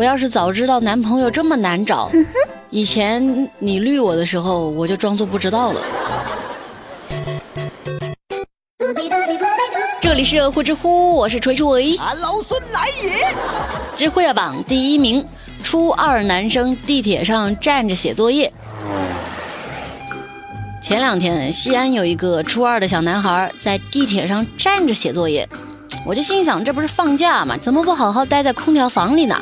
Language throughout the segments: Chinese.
我要是早知道男朋友这么难找，以前你绿我的时候，我就装作不知道了。这里是呼知乎，我是锤锤。俺老孙来也！知乎热榜第一名，初二男生地铁上站着写作业。前两天，西安有一个初二的小男孩在地铁上站着写作业，我就心想，这不是放假吗？怎么不好好待在空调房里呢？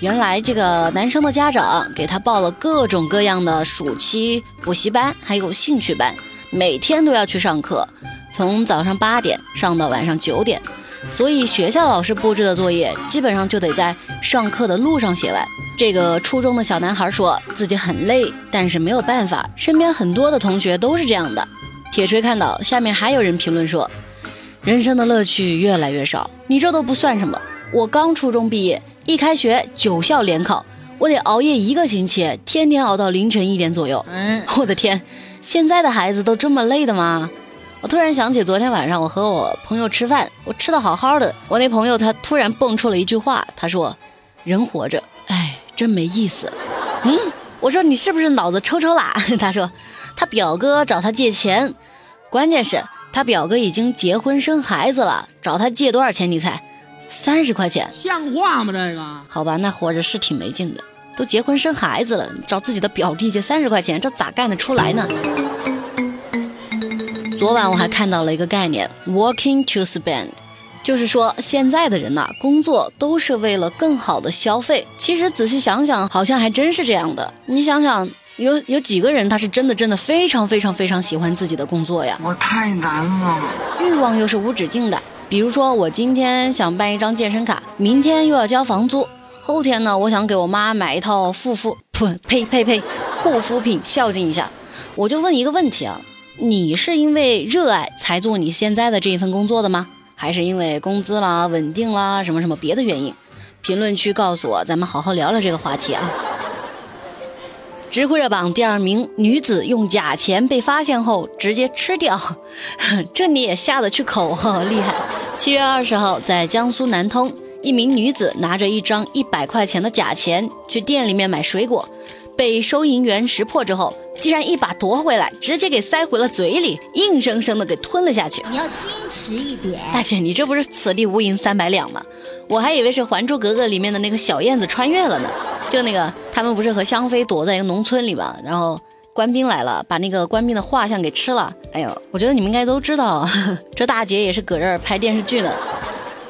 原来这个男生的家长给他报了各种各样的暑期补习班，还有兴趣班，每天都要去上课，从早上八点上到晚上九点，所以学校老师布置的作业基本上就得在上课的路上写完。这个初中的小男孩说自己很累，但是没有办法，身边很多的同学都是这样的。铁锤看到下面还有人评论说，人生的乐趣越来越少，你这都不算什么，我刚初中毕业。一开学九校联考，我得熬夜一个星期，天天熬到凌晨一点左右。嗯，我的天，现在的孩子都这么累的吗？我突然想起昨天晚上我和我朋友吃饭，我吃的好好的，我那朋友他突然蹦出了一句话，他说：“人活着，哎，真没意思。”嗯，我说你是不是脑子抽抽啦？他说他表哥找他借钱，关键是他表哥已经结婚生孩子了，找他借多少钱？你猜？三十块钱，像话吗？这个好吧，那活着是挺没劲的。都结婚生孩子了，找自己的表弟借三十块钱，这咋干得出来呢？昨晚我还看到了一个概念，working to spend，就是说现在的人呐，工作都是为了更好的消费。其实仔细想想，好像还真是这样的。你想想，有有几个人他是真的真的非常非常非常喜欢自己的工作呀？我太难了，欲望又是无止境的。比如说，我今天想办一张健身卡，明天又要交房租，后天呢，我想给我妈买一套护肤，不，呸呸呸，护肤品孝敬一下。我就问一个问题啊，你是因为热爱才做你现在的这一份工作的吗？还是因为工资啦、稳定啦、什么什么别的原因？评论区告诉我，咱们好好聊聊这个话题啊。知乎热榜第二名，女子用假钱被发现后直接吃掉，这你也下得去口，厉害！七月二十号，在江苏南通，一名女子拿着一张一百块钱的假钱去店里面买水果，被收银员识破之后，竟然一把夺回来，直接给塞回了嘴里，硬生生的给吞了下去。你要矜持一点，大姐，你这不是此地无银三百两吗？我还以为是《还珠格格》里面的那个小燕子穿越了呢。就那个，他们不是和香妃躲在一个农村里嘛？然后官兵来了，把那个官兵的画像给吃了。哎呦，我觉得你们应该都知道，这大姐也是搁这儿拍电视剧呢。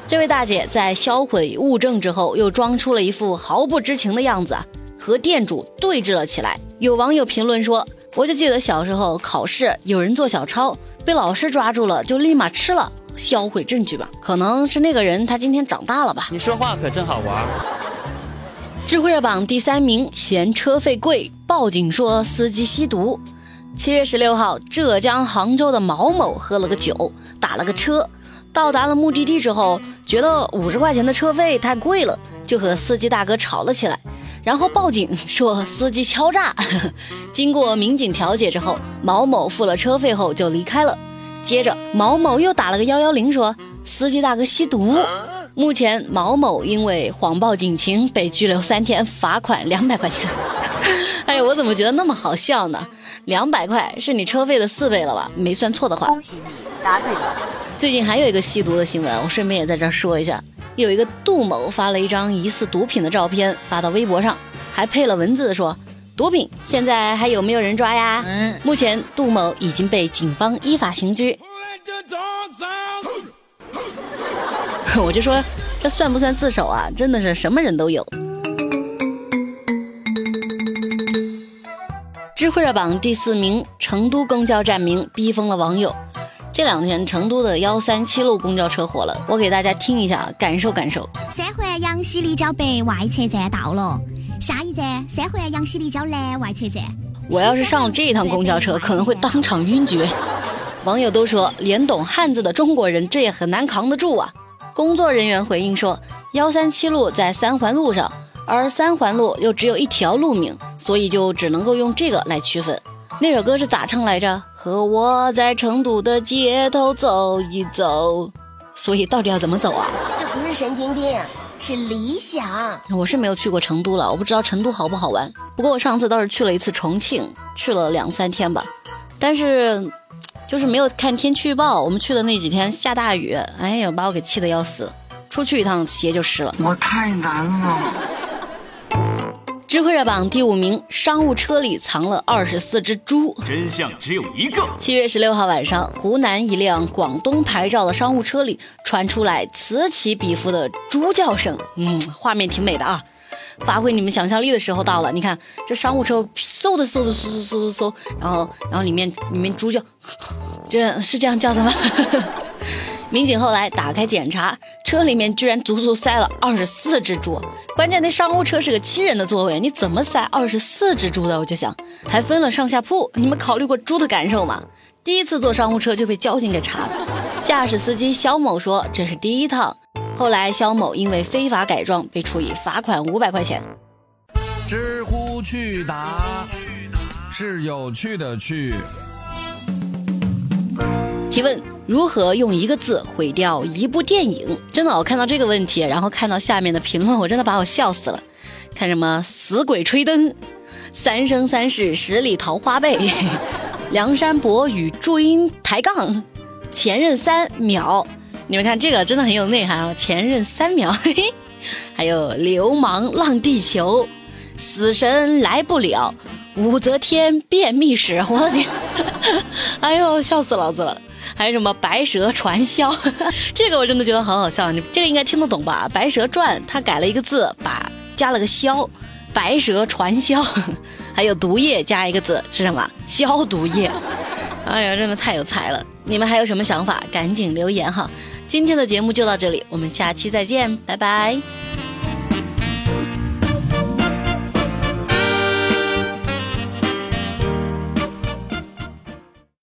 这位大姐在销毁物证之后，又装出了一副毫不知情的样子，和店主对峙了起来。有网友评论说：“我就记得小时候考试，有人做小抄，被老师抓住了，就立马吃了，销毁证据吧。可能是那个人他今天长大了吧？”你说话可真好玩。智慧热榜第三名，嫌车费贵，报警说司机吸毒。七月十六号，浙江杭州的毛某喝了个酒，打了个车，到达了目的地之后，觉得五十块钱的车费太贵了，就和司机大哥吵了起来，然后报警说司机敲诈。经过民警调解之后，毛某付了车费后就离开了。接着，毛某又打了个幺幺零，说司机大哥吸毒。目前，毛某因为谎报警情被拘留三天，罚款两百块钱。哎，我怎么觉得那么好笑呢？两百块是你车费的四倍了吧？没算错的话。恭喜你答对了。最近还有一个吸毒的新闻，我顺便也在这儿说一下。有一个杜某发了一张疑似毒品的照片发到微博上，还配了文字说：“毒品现在还有没有人抓呀？”嗯。目前，杜某已经被警方依法刑拘。我就说，这算不算自首啊？真的是什么人都有。知会热榜第四名，成都公交站名逼疯了网友。这两天成都的幺三七路公交车火了，我给大家听一下，感受感受。三环杨溪立交北外侧站到了，下一站三环杨溪立交南外侧站。我要是上了这一趟公交车，可能会当场晕厥。网友都说，连懂汉字的中国人，这也很难扛得住啊。工作人员回应说，幺三七路在三环路上，而三环路又只有一条路名，所以就只能够用这个来区分。那首歌是咋唱来着？和我在成都的街头走一走。所以到底要怎么走啊？这不是神经病。是理想。我是没有去过成都了，我不知道成都好不好玩。不过我上次倒是去了一次重庆，去了两三天吧，但是就是没有看天气预报。我们去的那几天下大雨，哎呀，把我给气得要死，出去一趟鞋就湿了。我太难了。智慧热榜第五名，商务车里藏了二十四只猪。真相只有一个。七月十六号晚上，湖南一辆广东牌照的商务车里传出来此起彼伏的猪叫声，嗯，画面挺美的啊。发挥你们想象力的时候到了，你看这商务车嗖的嗖的嗖嗖嗖嗖嗖，然后然后里面里面猪叫，这是这样叫的吗？民警后来打开检查，车里面居然足足塞了二十四只猪。关键那商务车是个七人的座位，你怎么塞二十四只猪的？我就想，还分了上下铺，你们考虑过猪的感受吗？第一次坐商务车就被交警给查了。驾驶司机肖某说这是第一趟。后来肖某因为非法改装被处以罚款五百块钱。知乎趣答是有趣的趣。提问：如何用一个字毁掉一部电影？真的，我看到这个问题，然后看到下面的评论，我真的把我笑死了。看什么死鬼吹灯，三生三世十里桃花背，梁山伯与祝英抬杠，前任三秒。你们看这个真的很有内涵啊！前任三秒，嘿嘿，还有流氓浪地球，死神来不了，武则天便秘史，我的天，哎呦，笑死老子了！还有什么白蛇传销，这个我真的觉得好好笑，你这个应该听得懂吧？《白蛇传》他改了一个字，把加了个消，白蛇传销，还有毒液加一个字是什么？消毒液。哎呀，真的太有才了！你们还有什么想法？赶紧留言哈！今天的节目就到这里，我们下期再见，拜拜。